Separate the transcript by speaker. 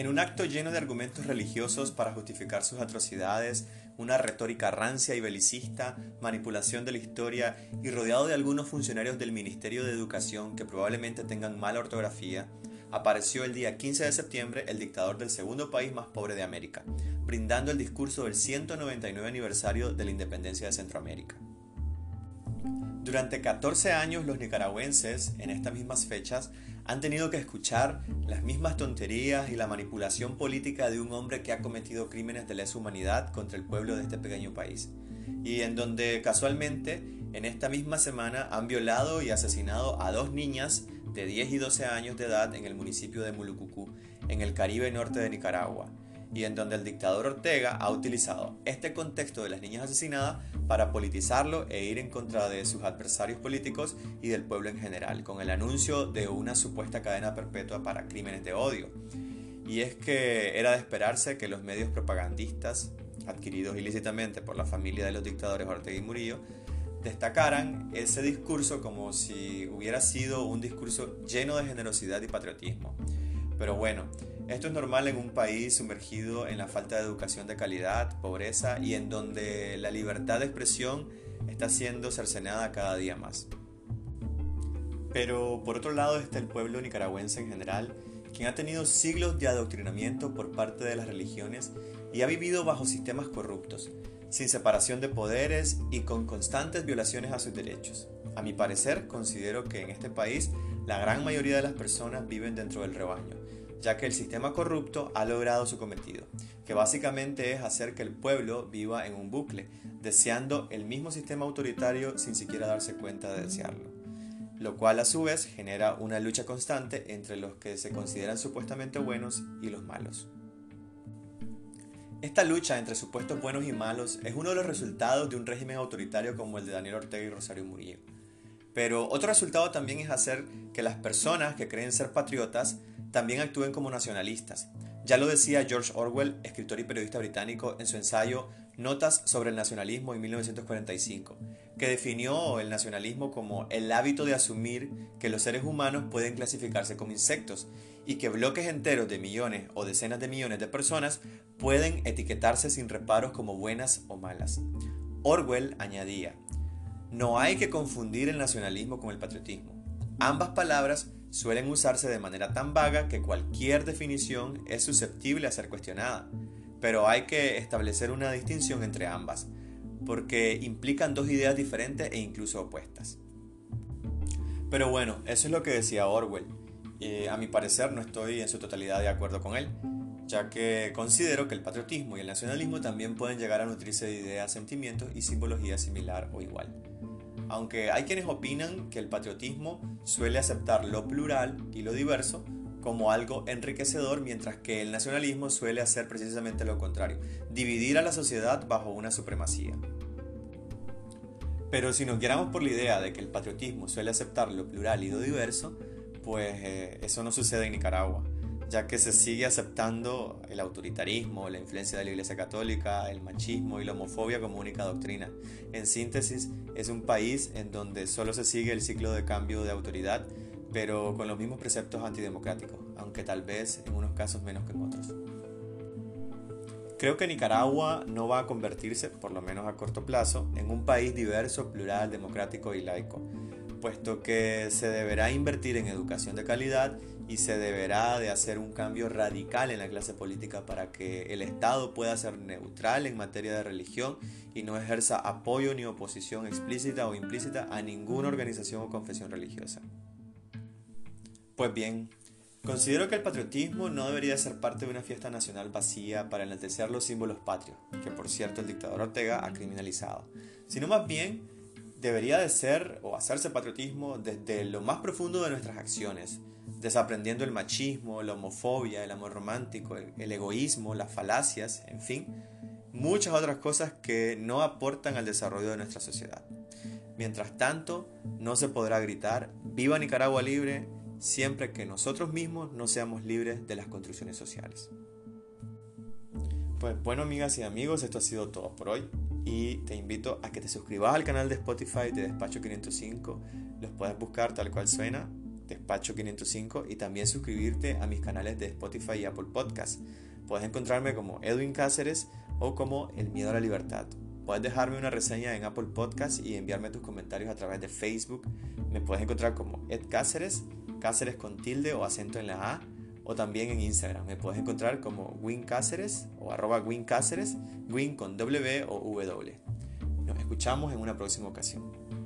Speaker 1: En un acto lleno de argumentos religiosos para justificar sus atrocidades, una retórica rancia y belicista, manipulación de la historia y rodeado de algunos funcionarios del Ministerio de Educación que probablemente tengan mala ortografía, apareció el día 15 de septiembre el dictador del segundo país más pobre de América, brindando el discurso del 199 aniversario de la independencia de Centroamérica. Durante 14 años los nicaragüenses, en estas mismas fechas, han tenido que escuchar las mismas tonterías y la manipulación política de un hombre que ha cometido crímenes de lesa humanidad contra el pueblo de este pequeño país. Y en donde casualmente en esta misma semana han violado y asesinado a dos niñas de 10 y 12 años de edad en el municipio de Mulucucú, en el Caribe norte de Nicaragua y en donde el dictador Ortega ha utilizado este contexto de las niñas asesinadas para politizarlo e ir en contra de sus adversarios políticos y del pueblo en general, con el anuncio de una supuesta cadena perpetua para crímenes de odio. Y es que era de esperarse que los medios propagandistas, adquiridos ilícitamente por la familia de los dictadores Ortega y Murillo, destacaran ese discurso como si hubiera sido un discurso lleno de generosidad y patriotismo. Pero bueno, esto es normal en un país sumergido en la falta de educación de calidad, pobreza y en donde la libertad de expresión está siendo cercenada cada día más. Pero por otro lado está el pueblo nicaragüense en general, quien ha tenido siglos de adoctrinamiento por parte de las religiones y ha vivido bajo sistemas corruptos, sin separación de poderes y con constantes violaciones a sus derechos. A mi parecer, considero que en este país la gran mayoría de las personas viven dentro del rebaño ya que el sistema corrupto ha logrado su cometido, que básicamente es hacer que el pueblo viva en un bucle, deseando el mismo sistema autoritario sin siquiera darse cuenta de desearlo, lo cual a su vez genera una lucha constante entre los que se consideran supuestamente buenos y los malos. Esta lucha entre supuestos buenos y malos es uno de los resultados de un régimen autoritario como el de Daniel Ortega y Rosario Murillo. Pero otro resultado también es hacer que las personas que creen ser patriotas también actúen como nacionalistas. Ya lo decía George Orwell, escritor y periodista británico, en su ensayo Notas sobre el nacionalismo en 1945, que definió el nacionalismo como el hábito de asumir que los seres humanos pueden clasificarse como insectos y que bloques enteros de millones o decenas de millones de personas pueden etiquetarse sin reparos como buenas o malas. Orwell añadía, no hay que confundir el nacionalismo con el patriotismo. Ambas palabras suelen usarse de manera tan vaga que cualquier definición es susceptible a ser cuestionada, pero hay que establecer una distinción entre ambas, porque implican dos ideas diferentes e incluso opuestas. Pero bueno, eso es lo que decía Orwell. y a mi parecer no estoy en su totalidad de acuerdo con él, ya que considero que el patriotismo y el nacionalismo también pueden llegar a nutrirse de ideas, sentimientos y simbología similar o igual aunque hay quienes opinan que el patriotismo suele aceptar lo plural y lo diverso como algo enriquecedor, mientras que el nacionalismo suele hacer precisamente lo contrario, dividir a la sociedad bajo una supremacía. Pero si nos guiáramos por la idea de que el patriotismo suele aceptar lo plural y lo diverso, pues eh, eso no sucede en Nicaragua ya que se sigue aceptando el autoritarismo, la influencia de la Iglesia Católica, el machismo y la homofobia como única doctrina. En síntesis, es un país en donde solo se sigue el ciclo de cambio de autoridad, pero con los mismos preceptos antidemocráticos, aunque tal vez en unos casos menos que en otros. Creo que Nicaragua no va a convertirse, por lo menos a corto plazo, en un país diverso, plural, democrático y laico, puesto que se deberá invertir en educación de calidad y se deberá de hacer un cambio radical en la clase política para que el Estado pueda ser neutral en materia de religión y no ejerza apoyo ni oposición explícita o implícita a ninguna organización o confesión religiosa. Pues bien, considero que el patriotismo no debería ser parte de una fiesta nacional vacía para enaltecer los símbolos patrios, que por cierto el dictador Ortega ha criminalizado, sino más bien debería de ser o hacerse patriotismo desde lo más profundo de nuestras acciones, desaprendiendo el machismo, la homofobia, el amor romántico, el, egoísmo, las falacias, en fin, muchas otras cosas que no aportan al desarrollo de nuestra sociedad. Mientras tanto, no se podrá gritar Viva Nicaragua libre siempre que nosotros mismos no seamos libres de las construcciones sociales. Pues bueno, amigas y amigos, esto ha sido todo por hoy y te invito a que te suscribas al canal de Spotify de Despacho 505. Los puedes buscar tal cual suena, Pacho505 y también suscribirte a mis canales de Spotify y Apple Podcast. Puedes encontrarme como Edwin Cáceres o como El Miedo a la Libertad. Puedes dejarme una reseña en Apple Podcast y enviarme tus comentarios a través de Facebook. Me puedes encontrar como Ed Cáceres, Cáceres con tilde o acento en la A, o también en Instagram. Me puedes encontrar como Win Cáceres o arroba Win Cáceres, Win con W o W. Nos escuchamos en una próxima ocasión.